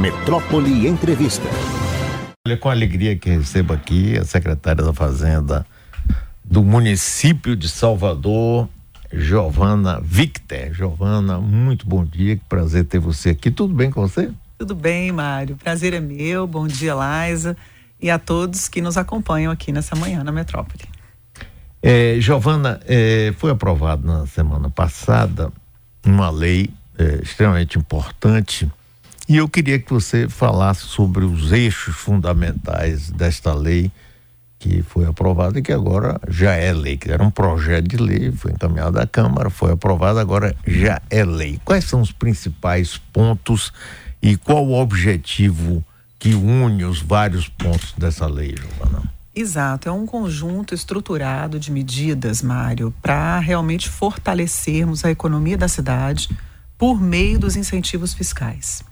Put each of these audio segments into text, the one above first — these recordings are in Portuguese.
Metrópole Entrevista. Olha, com alegria que recebo aqui a secretária da Fazenda do município de Salvador, Giovana Victor. Giovana, muito bom dia, que prazer ter você aqui. Tudo bem com você? Tudo bem, Mário. Prazer é meu. Bom dia, Laisa. E a todos que nos acompanham aqui nessa manhã na Metrópole. É, Giovana, é, foi aprovado na semana passada uma lei é, extremamente importante e eu queria que você falasse sobre os eixos fundamentais desta lei que foi aprovada e que agora já é lei, que era um projeto de lei, foi encaminhado à Câmara, foi aprovado, agora já é lei. Quais são os principais pontos e qual o objetivo que une os vários pontos dessa lei, Giovana? Exato, é um conjunto estruturado de medidas, Mário, para realmente fortalecermos a economia da cidade por meio dos incentivos fiscais.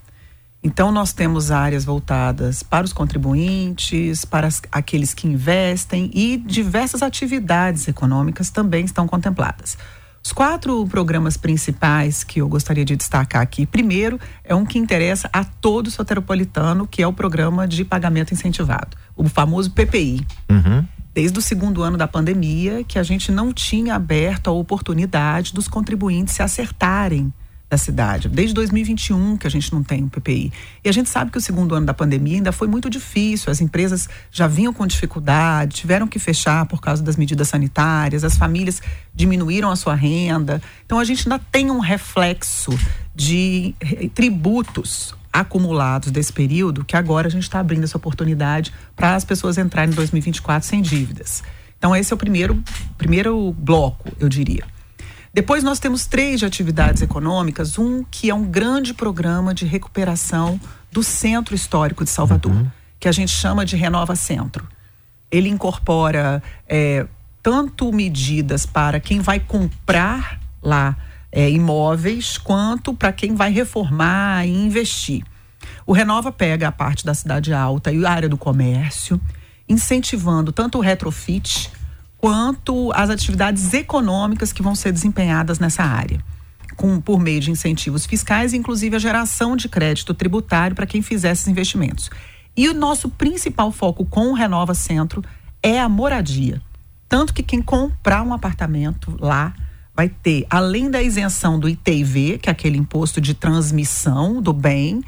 Então, nós temos áreas voltadas para os contribuintes, para as, aqueles que investem e diversas atividades econômicas também estão contempladas. Os quatro programas principais que eu gostaria de destacar aqui, primeiro, é um que interessa a todo soteropolitano, que é o programa de pagamento incentivado, o famoso PPI. Uhum. Desde o segundo ano da pandemia, que a gente não tinha aberto a oportunidade dos contribuintes se acertarem da cidade. Desde 2021 que a gente não tem o PPI. E a gente sabe que o segundo ano da pandemia ainda foi muito difícil. As empresas já vinham com dificuldade, tiveram que fechar por causa das medidas sanitárias, as famílias diminuíram a sua renda. Então a gente ainda tem um reflexo de tributos acumulados desse período que agora a gente está abrindo essa oportunidade para as pessoas entrarem em 2024 sem dívidas. Então esse é o primeiro primeiro bloco, eu diria. Depois nós temos três de atividades econômicas, um que é um grande programa de recuperação do Centro Histórico de Salvador, uhum. que a gente chama de Renova Centro. Ele incorpora é, tanto medidas para quem vai comprar lá é, imóveis, quanto para quem vai reformar e investir. O Renova pega a parte da cidade alta e a área do comércio, incentivando tanto o retrofit quanto as atividades econômicas que vão ser desempenhadas nessa área. Com, por meio de incentivos fiscais, inclusive a geração de crédito tributário para quem fizer esses investimentos. E o nosso principal foco com o Renova Centro é a moradia. Tanto que quem comprar um apartamento lá vai ter, além da isenção do ITV, que é aquele imposto de transmissão do bem,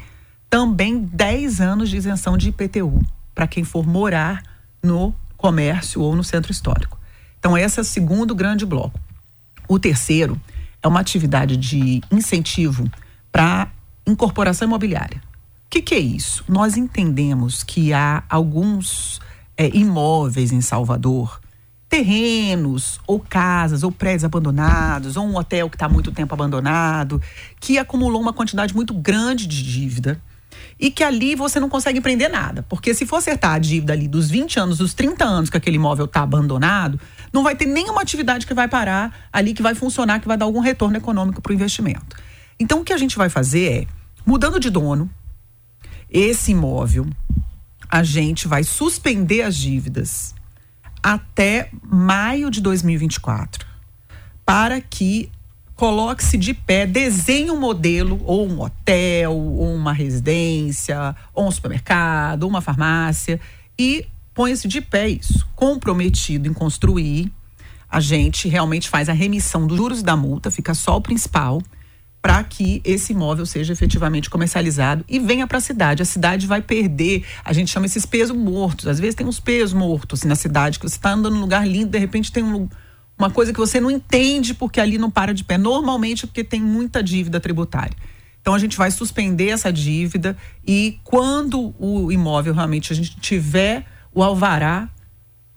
também 10 anos de isenção de IPTU para quem for morar no comércio ou no centro histórico. Então, esse é o segundo grande bloco. O terceiro é uma atividade de incentivo para incorporação imobiliária. O que, que, é isso? Nós entendemos que há alguns é, imóveis em Salvador, terrenos, ou casas, ou prédios abandonados, ou um hotel que está muito tempo abandonado, que acumulou uma quantidade muito grande de dívida e que ali você não consegue empreender nada. Porque se for acertar a dívida ali dos 20 anos, dos 30 anos que aquele imóvel está abandonado, não vai ter nenhuma atividade que vai parar ali, que vai funcionar, que vai dar algum retorno econômico para o investimento. Então, o que a gente vai fazer é, mudando de dono, esse imóvel, a gente vai suspender as dívidas até maio de 2024, para que coloque-se de pé, desenhe um modelo, ou um hotel, ou uma residência, ou um supermercado, ou uma farmácia, e põe-se de pé isso. Comprometido em construir, a gente realmente faz a remissão dos juros da multa, fica só o principal, para que esse imóvel seja efetivamente comercializado e venha para a cidade. A cidade vai perder, a gente chama esses pesos mortos. Às vezes tem uns pesos mortos assim, na cidade, que você está andando num lugar lindo, de repente tem um uma coisa que você não entende porque ali não para de pé. Normalmente porque tem muita dívida tributária. Então a gente vai suspender essa dívida e quando o imóvel realmente a gente tiver o alvará,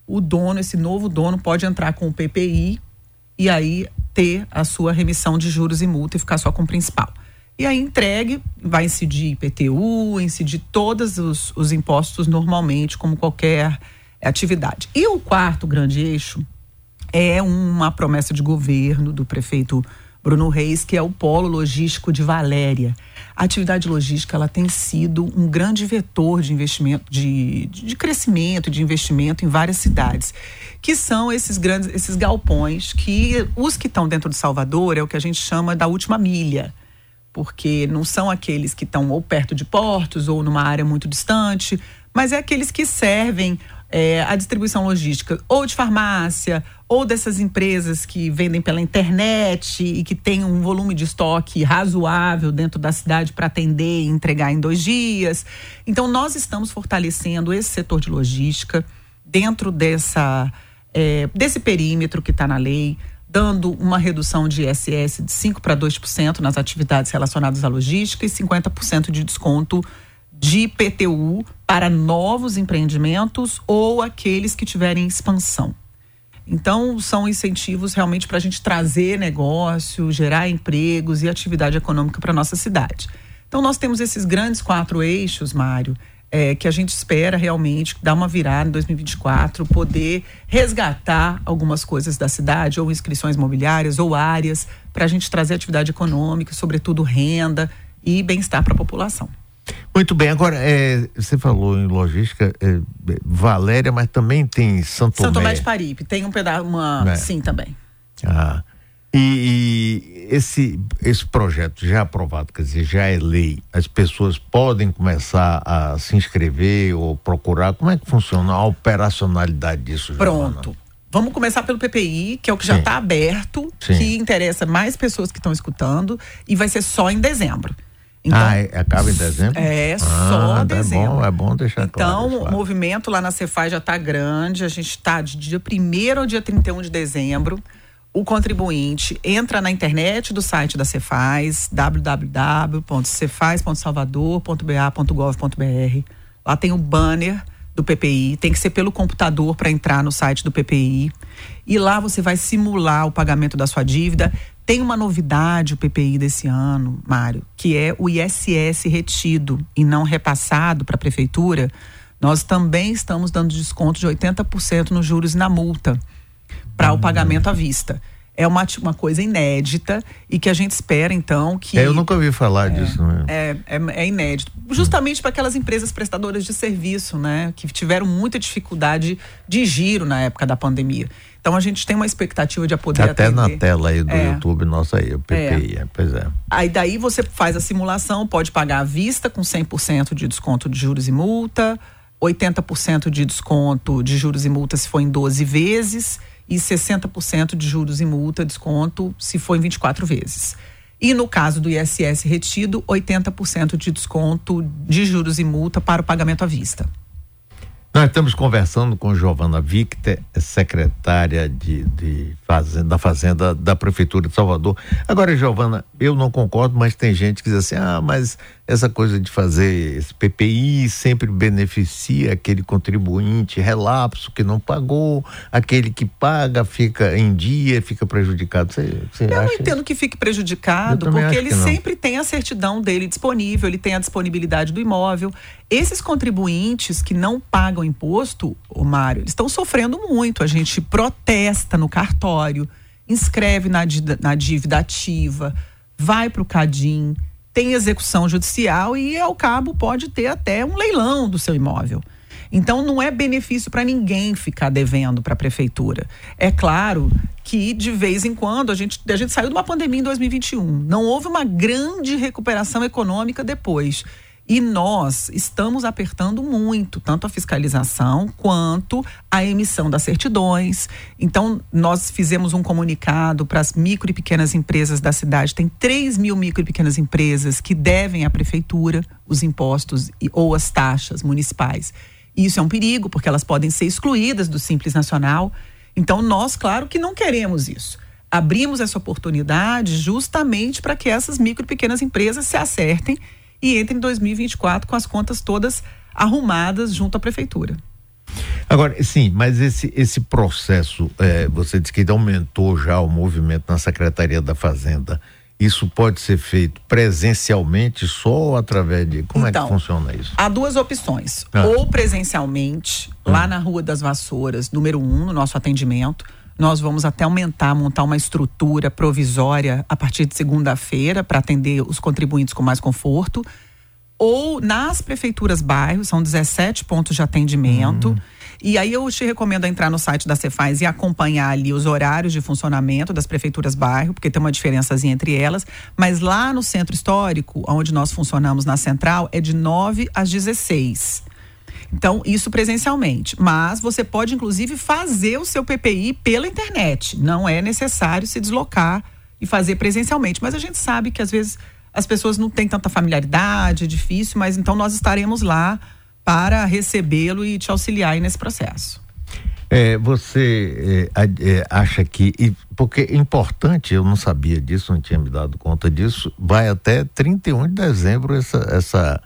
o dono, esse novo dono pode entrar com o PPI e aí ter a sua remissão de juros e multa e ficar só com o principal. E aí entregue, vai incidir IPTU, incidir todos os, os impostos normalmente, como qualquer atividade. E o quarto grande eixo é uma promessa de governo do prefeito Bruno Reis, que é o polo logístico de Valéria. A atividade logística ela tem sido um grande vetor de investimento, de, de crescimento, de investimento em várias cidades, que são esses grandes, esses galpões que os que estão dentro de Salvador é o que a gente chama da última milha porque não são aqueles que estão ou perto de portos ou numa área muito distante, mas é aqueles que servem é, a distribuição logística ou de farmácia ou dessas empresas que vendem pela internet e que tem um volume de estoque razoável dentro da cidade para atender e entregar em dois dias. Então, nós estamos fortalecendo esse setor de logística dentro dessa, é, desse perímetro que está na lei, dando uma redução de ISS de 5% para 2% nas atividades relacionadas à logística e 50% de desconto de IPTU para novos empreendimentos ou aqueles que tiverem expansão. Então, são incentivos realmente para a gente trazer negócio, gerar empregos e atividade econômica para nossa cidade. Então, nós temos esses grandes quatro eixos, Mário, é, que a gente espera realmente dar uma virada em 2024, poder resgatar algumas coisas da cidade, ou inscrições imobiliárias, ou áreas, para a gente trazer atividade econômica, sobretudo renda e bem-estar para a população. Muito bem, agora é, você falou em logística, é, Valéria, mas também tem Santo Tomé. Santo Tomé de Paripe, tem um pedaço, uma, é. sim também. Ah, e, e, esse, esse projeto já aprovado, quer dizer, já é lei, as pessoas podem começar a se inscrever ou procurar, como é que funciona a operacionalidade disso? Pronto. Vamos começar pelo PPI, que é o que já está aberto, Sim. que interessa mais pessoas que estão escutando, e vai ser só em dezembro. Então, ah, é, acaba em dezembro? É, ah, só é dezembro. Bom, é bom deixar então, claro. Então, o movimento lá na Cefaz já está grande. A gente está de dia 1 ao dia 31 de dezembro. O contribuinte entra na internet do site da Cefaz, www.cefaz.salvador.ba.gov.br. Lá tem o banner do PPI, tem que ser pelo computador para entrar no site do PPI. E lá você vai simular o pagamento da sua dívida. Tem uma novidade o PPI desse ano, Mário, que é o ISS retido e não repassado para a prefeitura. Nós também estamos dando desconto de 80% nos juros e na multa para o pagamento à vista. É uma, uma coisa inédita e que a gente espera, então, que. É, eu nunca ouvi falar é, disso, né? É, é, é inédito. Justamente para aquelas empresas prestadoras de serviço, né? Que tiveram muita dificuldade de giro na época da pandemia. Então a gente tem uma expectativa de poder Até atender. na tela aí do é. YouTube nossa aí, o PPI, é. é. pois é. Aí daí você faz a simulação, pode pagar à vista com 100% de desconto de juros e multa, 80% de desconto de juros e multa se for em 12 vezes e 60% de juros e multa, desconto se for em 24 vezes. E no caso do ISS retido, 80% de desconto de juros e multa para o pagamento à vista. Nós estamos conversando com Giovana Victor, secretária de, de fazenda, da Fazenda da Prefeitura de Salvador. Agora, Giovana, eu não concordo, mas tem gente que diz assim: ah, mas essa coisa de fazer esse PPI sempre beneficia aquele contribuinte relapso que não pagou, aquele que paga fica em dia, fica prejudicado. Você, você eu não entendo que fique prejudicado, porque ele sempre tem a certidão dele disponível, ele tem a disponibilidade do imóvel. Esses contribuintes que não pagam imposto, o Mário, eles estão sofrendo muito. A gente protesta no cartório, inscreve na, na dívida ativa, vai para o CADIM, tem execução judicial e, ao cabo, pode ter até um leilão do seu imóvel. Então, não é benefício para ninguém ficar devendo para a prefeitura. É claro que, de vez em quando, a gente, a gente saiu de uma pandemia em 2021. Não houve uma grande recuperação econômica depois. E nós estamos apertando muito, tanto a fiscalização quanto a emissão das certidões. Então, nós fizemos um comunicado para as micro e pequenas empresas da cidade. Tem 3 mil micro e pequenas empresas que devem à prefeitura os impostos ou as taxas municipais. E isso é um perigo, porque elas podem ser excluídas do Simples Nacional. Então, nós, claro que não queremos isso abrimos essa oportunidade justamente para que essas micro e pequenas empresas se acertem e entre em 2024 com as contas todas arrumadas junto à prefeitura. Agora, sim, mas esse, esse processo, é, você disse que aumentou já o movimento na Secretaria da Fazenda. Isso pode ser feito presencialmente só ou através de. Como então, é que então, funciona isso? Há duas opções. Ah. Ou presencialmente, hum. lá na Rua das Vassouras, número um, no nosso atendimento nós vamos até aumentar, montar uma estrutura provisória a partir de segunda-feira para atender os contribuintes com mais conforto. Ou nas prefeituras bairros, são 17 pontos de atendimento. Uhum. E aí eu te recomendo entrar no site da Cefaz e acompanhar ali os horários de funcionamento das prefeituras bairro, porque tem uma diferençazinha entre elas. Mas lá no centro histórico, onde nós funcionamos na central, é de 9 às 16. Então, isso presencialmente. Mas você pode, inclusive, fazer o seu PPI pela internet. Não é necessário se deslocar e fazer presencialmente. Mas a gente sabe que às vezes as pessoas não têm tanta familiaridade, é difícil, mas então nós estaremos lá para recebê-lo e te auxiliar nesse processo. É, você é, é, acha que. Porque é importante, eu não sabia disso, não tinha me dado conta disso, vai até 31 de dezembro essa, essa,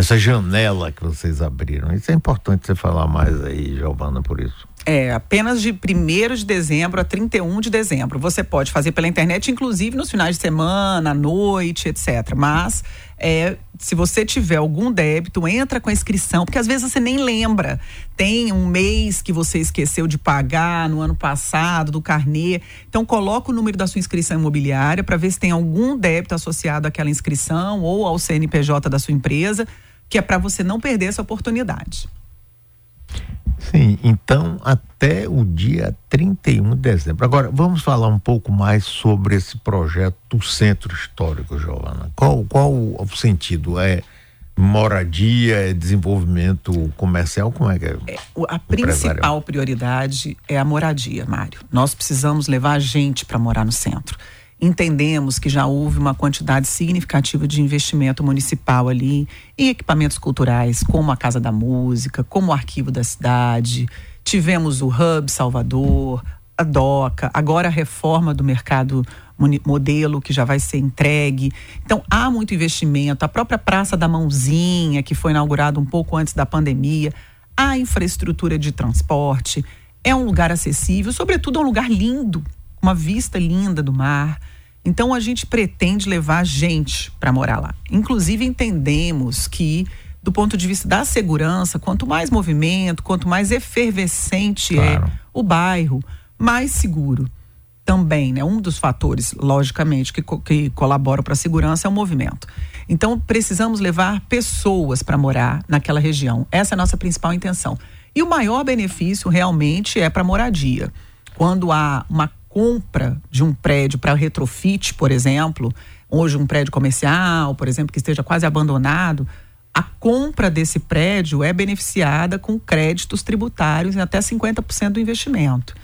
essa janela que vocês abriram. Isso é importante você falar mais aí, Giovana, por isso. É, apenas de 1 de dezembro a 31 de dezembro. Você pode fazer pela internet, inclusive nos finais de semana, à noite, etc. Mas é, se você tiver algum débito, entra com a inscrição, porque às vezes você nem lembra. Tem um mês que você esqueceu de pagar no ano passado, do carnê. Então, coloca o número da sua inscrição imobiliária para ver se tem algum débito associado àquela inscrição ou ao CNPJ da sua empresa, que é para você não perder essa oportunidade. Sim, então até o dia 31 de dezembro. Agora, vamos falar um pouco mais sobre esse projeto do Centro Histórico, Giovana. Qual, qual o sentido? É moradia, é desenvolvimento comercial? Como é que é? é a principal prioridade é a moradia, Mário. Nós precisamos levar a gente para morar no centro entendemos que já houve uma quantidade significativa de investimento municipal ali em equipamentos culturais, como a Casa da Música, como o Arquivo da Cidade. Tivemos o Hub Salvador, a DOCA, agora a reforma do mercado modelo que já vai ser entregue. Então há muito investimento. A própria Praça da Mãozinha, que foi inaugurada um pouco antes da pandemia, a infraestrutura de transporte. É um lugar acessível, sobretudo é um lugar lindo, uma vista linda do mar. Então a gente pretende levar gente para morar lá. Inclusive entendemos que do ponto de vista da segurança, quanto mais movimento, quanto mais efervescente é claro. é o bairro, mais seguro também, né? Um dos fatores, logicamente, que, que colaboram para a segurança é o movimento. Então, precisamos levar pessoas para morar naquela região. Essa é a nossa principal intenção. E o maior benefício realmente é para moradia. Quando há uma compra de um prédio para retrofit, por exemplo, hoje um prédio comercial, por exemplo, que esteja quase abandonado, a compra desse prédio é beneficiada com créditos tributários em até 50% do investimento.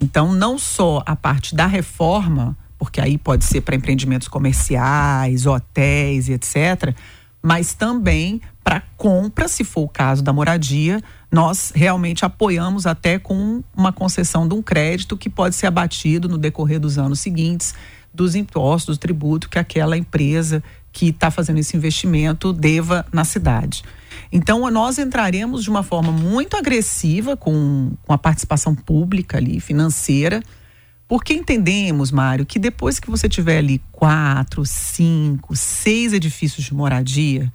Então, não só a parte da reforma, porque aí pode ser para empreendimentos comerciais, hotéis e etc., mas também para compra, se for o caso da moradia, nós realmente apoiamos até com uma concessão de um crédito que pode ser abatido no decorrer dos anos seguintes dos impostos, do tributo que aquela empresa que está fazendo esse investimento deva na cidade. Então, nós entraremos de uma forma muito agressiva com, com a participação pública ali, financeira, porque entendemos, Mário, que depois que você tiver ali quatro, cinco, seis edifícios de moradia,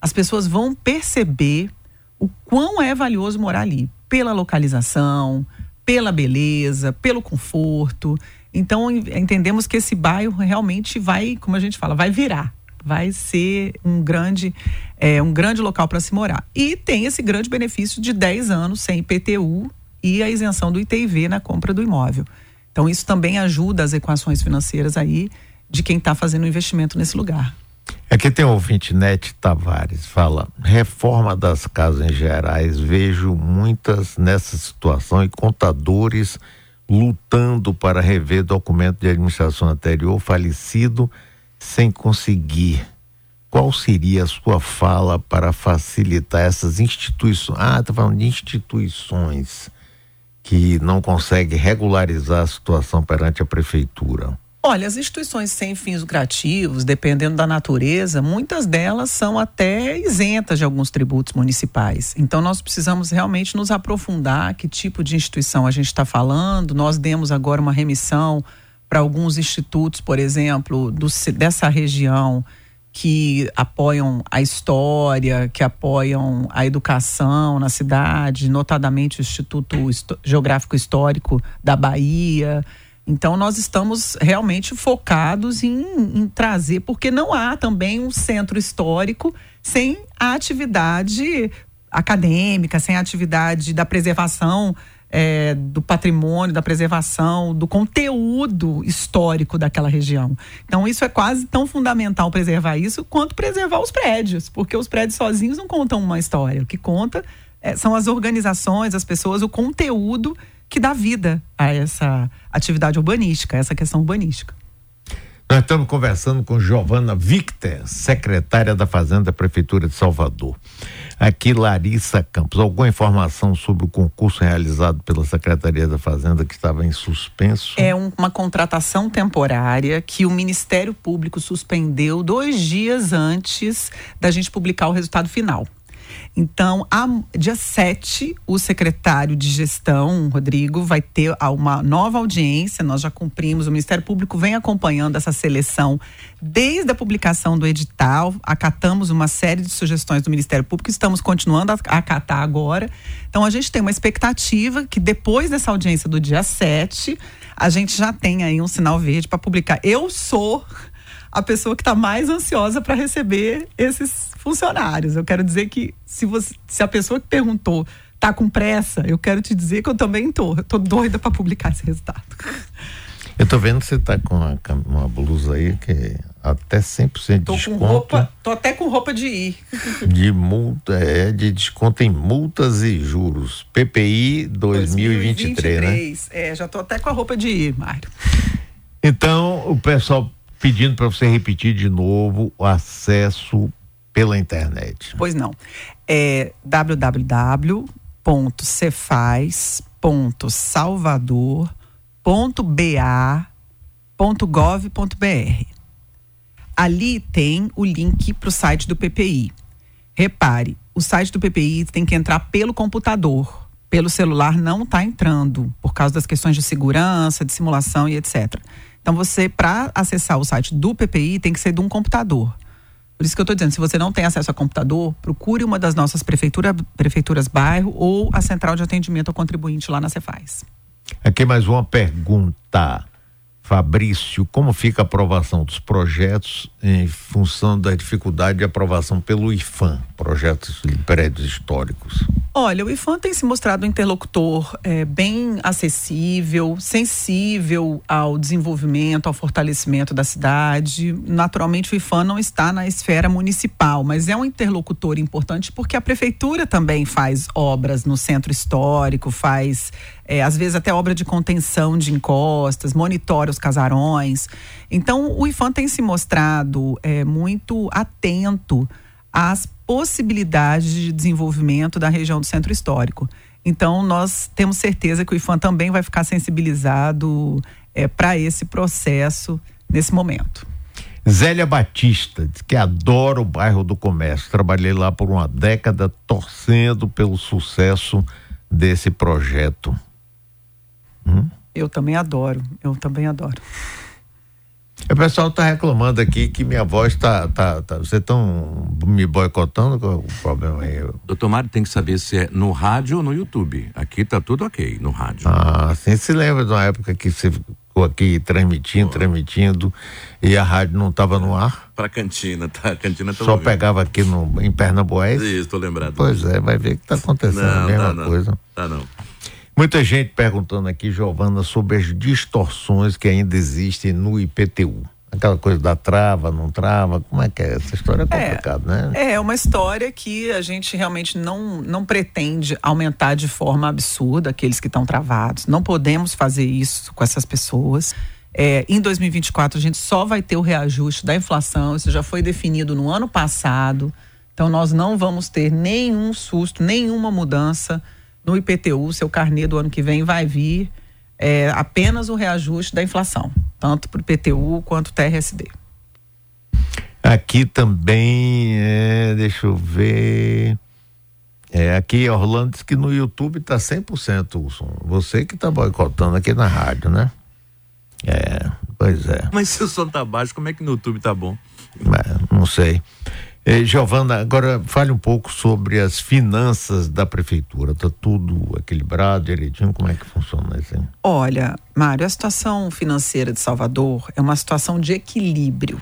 as pessoas vão perceber o quão é valioso morar ali, pela localização, pela beleza, pelo conforto. Então entendemos que esse bairro realmente vai, como a gente fala, vai virar, vai ser um grande, é, um grande local para se morar. E tem esse grande benefício de 10 anos sem IPTU e a isenção do ITIV na compra do imóvel. Então isso também ajuda as equações financeiras aí de quem está fazendo investimento nesse lugar. Aqui tem o ouvinte Nete Tavares, fala, reforma das casas em gerais, vejo muitas nessa situação e contadores lutando para rever documento de administração anterior falecido sem conseguir. Qual seria a sua fala para facilitar essas instituições? Ah, está falando de instituições que não conseguem regularizar a situação perante a prefeitura. Olha, as instituições sem fins lucrativos, dependendo da natureza, muitas delas são até isentas de alguns tributos municipais. Então, nós precisamos realmente nos aprofundar que tipo de instituição a gente está falando. Nós demos agora uma remissão para alguns institutos, por exemplo, do, dessa região que apoiam a história, que apoiam a educação na cidade, notadamente o Instituto Geográfico Histórico da Bahia. Então, nós estamos realmente focados em, em, trazer, porque não há também um centro histórico sem a atividade acadêmica, sem a atividade da preservação é, do patrimônio, da preservação, do conteúdo histórico daquela região. Então, isso é quase tão fundamental preservar isso quanto preservar os prédios, porque os prédios sozinhos não contam uma história. O que conta é, são as organizações, as pessoas, o conteúdo que dá vida a essa atividade urbanística, a essa questão urbanística. Nós estamos conversando com Giovana Victor, secretária da Fazenda da Prefeitura de Salvador. Aqui, Larissa Campos, alguma informação sobre o concurso realizado pela Secretaria da Fazenda que estava em suspenso? É um, uma contratação temporária que o Ministério Público suspendeu dois dias antes da gente publicar o resultado final. Então, a, dia 7, o secretário de gestão, Rodrigo, vai ter uma nova audiência. Nós já cumprimos, o Ministério Público vem acompanhando essa seleção desde a publicação do edital. Acatamos uma série de sugestões do Ministério Público, estamos continuando a acatar agora. Então, a gente tem uma expectativa que depois dessa audiência do dia 7, a gente já tem aí um sinal verde para publicar. Eu sou a pessoa que está mais ansiosa para receber esses funcionários. Eu quero dizer que se, você, se a pessoa que perguntou tá com pressa, eu quero te dizer que eu também tô. Eu tô doida para publicar esse resultado. Eu tô vendo que você tá com uma, uma blusa aí que até 100% tô desconto. Com roupa, tô até com roupa de ir. De multa, é, de desconto em multas e juros. PPI 2023, 2023 né? É, já tô até com a roupa de ir, Mário. Então, o pessoal pedindo para você repetir de novo o acesso pela internet. Pois não. É www.cefaz.salvador.ba.gov.br. Ali tem o link para o site do PPI. Repare, o site do PPI tem que entrar pelo computador. Pelo celular não está entrando, por causa das questões de segurança, de simulação e etc. Então, você, para acessar o site do PPI, tem que ser de um computador. Por isso que eu estou dizendo, se você não tem acesso a computador, procure uma das nossas prefeitura, prefeituras bairro ou a central de atendimento ao contribuinte lá na Cefaz. Aqui mais uma pergunta. Fabrício, como fica a aprovação dos projetos em função da dificuldade de aprovação pelo IFAM, projetos de prédios históricos? Olha, o IFAM tem se mostrado um interlocutor é, bem acessível, sensível ao desenvolvimento, ao fortalecimento da cidade. Naturalmente, o IFAM não está na esfera municipal, mas é um interlocutor importante porque a prefeitura também faz obras no centro histórico, faz é, às vezes até obra de contenção de encostas, monitora os casarões. Então, o IFAM tem se mostrado é, muito atento às possibilidades de desenvolvimento da região do centro histórico. Então, nós temos certeza que o IFAM também vai ficar sensibilizado é, para esse processo nesse momento. Zélia Batista, diz que adora o bairro do comércio. Trabalhei lá por uma década torcendo pelo sucesso desse projeto. Hum? Eu também adoro, eu também adoro. O pessoal está reclamando aqui que minha voz está. Tá, tá, Vocês estão me boicotando? Qual o problema aí? Doutor Mário tem que saber se é no rádio ou no YouTube. Aqui tá tudo ok, no rádio. Ah, sim. Se lembra de uma época que você ficou aqui transmitindo, oh. transmitindo, e a rádio não estava no ar? Para a cantina, tá? A cantina tá Só ouvindo. pegava aqui no, em Pernambués? Isso, estou lembrado. Pois é, vai ver que está acontecendo não, a mesma tá, coisa. Tá não. Muita gente perguntando aqui, Giovana, sobre as distorções que ainda existem no IPTU. Aquela coisa da trava, não trava, como é que é? Essa história é complicada, é, né? É uma história que a gente realmente não, não pretende aumentar de forma absurda aqueles que estão travados. Não podemos fazer isso com essas pessoas. É, em 2024, a gente só vai ter o reajuste da inflação, isso já foi definido no ano passado. Então, nós não vamos ter nenhum susto, nenhuma mudança no IPTU, seu carnê do ano que vem vai vir é, apenas o reajuste da inflação, tanto para o IPTU quanto o TRSD. Aqui também, é, deixa eu ver. É, aqui Orlando diz que no YouTube está 100% o som. Você que está boicotando aqui na rádio, né? É, pois é. Mas se o som tá baixo, como é que no YouTube tá bom? É, não sei. Eh, Giovana, agora fale um pouco sobre as finanças da prefeitura. Está tudo equilibrado, direitinho? Como é que funciona isso? Olha, Mário, a situação financeira de Salvador é uma situação de equilíbrio.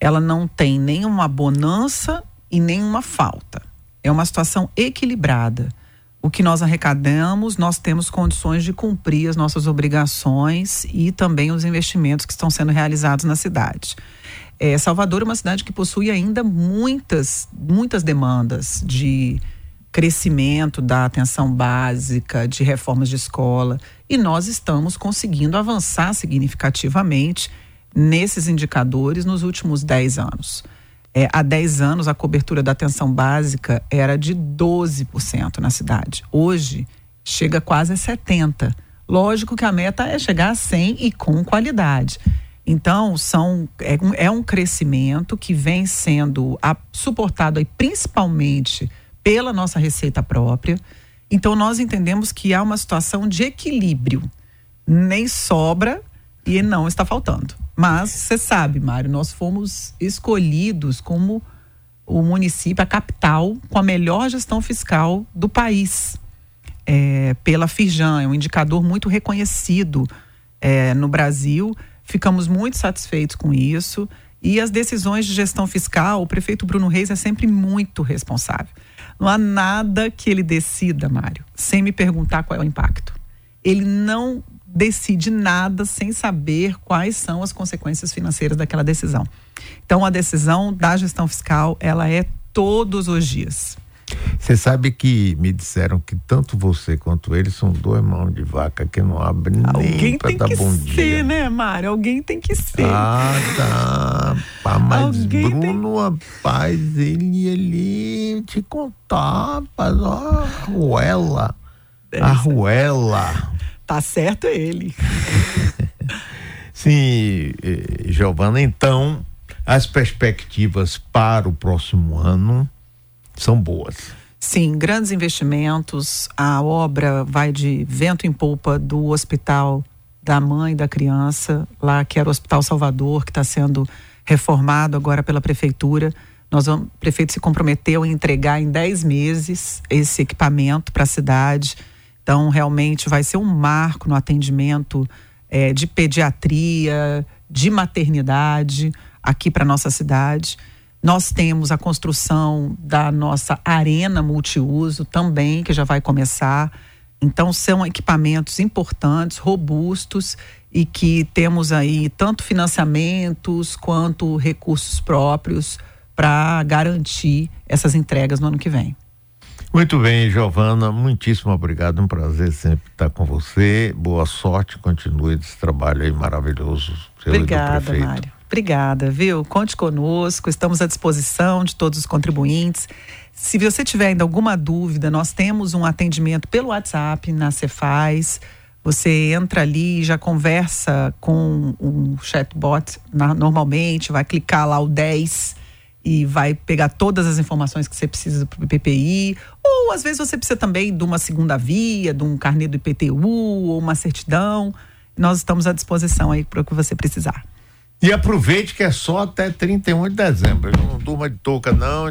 Ela não tem nenhuma bonança e nenhuma falta. é uma situação equilibrada. O que nós arrecadamos, nós temos condições de cumprir as nossas obrigações e também os investimentos que estão sendo realizados na cidade. É, Salvador é uma cidade que possui ainda muitas, muitas demandas de crescimento da atenção básica, de reformas de escola, e nós estamos conseguindo avançar significativamente nesses indicadores nos últimos 10 anos. É, há 10 anos, a cobertura da atenção básica era de 12% na cidade. Hoje, chega quase a 70%. Lógico que a meta é chegar a 100% e com qualidade. Então, são, é, um, é um crescimento que vem sendo a, suportado aí, principalmente pela nossa receita própria. Então, nós entendemos que há uma situação de equilíbrio. Nem sobra e não está faltando. Mas você sabe, Mário, nós fomos escolhidos como o município, a capital, com a melhor gestão fiscal do país. É, pela Firjan, é um indicador muito reconhecido é, no Brasil. Ficamos muito satisfeitos com isso. E as decisões de gestão fiscal, o prefeito Bruno Reis é sempre muito responsável. Não há nada que ele decida, Mário, sem me perguntar qual é o impacto. Ele não decide nada sem saber quais são as consequências financeiras daquela decisão. Então, a decisão da gestão fiscal, ela é todos os dias. Você sabe que me disseram que tanto você quanto ele são dois mãos de vaca que não abrem nem para dar bom dia. Ser, né, Mário? Alguém tem que ser. Ah, tá. Pá, mas Alguém Bruno, tem... rapaz, ele, ele te contar, rapaz, ó, a ruela. É a ruela. Tá certo ele. Sim, eh, Giovana, então as perspectivas para o próximo ano são boas. Sim, grandes investimentos. A obra vai de vento em polpa do hospital da mãe da criança, lá que era o Hospital Salvador, que está sendo reformado agora pela prefeitura. Nós vamos, o prefeito se comprometeu em entregar em 10 meses esse equipamento para a cidade. Então, realmente vai ser um marco no atendimento é, de pediatria, de maternidade aqui para nossa cidade. Nós temos a construção da nossa arena multiuso também, que já vai começar. Então, são equipamentos importantes, robustos e que temos aí tanto financiamentos quanto recursos próprios para garantir essas entregas no ano que vem. Muito bem, Giovana, muitíssimo obrigado. Um prazer sempre estar com você. Boa sorte, continue esse trabalho aí maravilhoso. Obrigada, Mário. Obrigada, viu? Conte conosco, estamos à disposição de todos os contribuintes. Se você tiver ainda alguma dúvida, nós temos um atendimento pelo WhatsApp na Cefaz. Você entra ali, já conversa com um chatbot na, normalmente, vai clicar lá o 10 e vai pegar todas as informações que você precisa para o PPI, ou às vezes você precisa também de uma segunda via, de um carnê do IPTU ou uma certidão. Nós estamos à disposição aí para o que você precisar. E aproveite que é só até 31 de dezembro. Não durma de touca, não.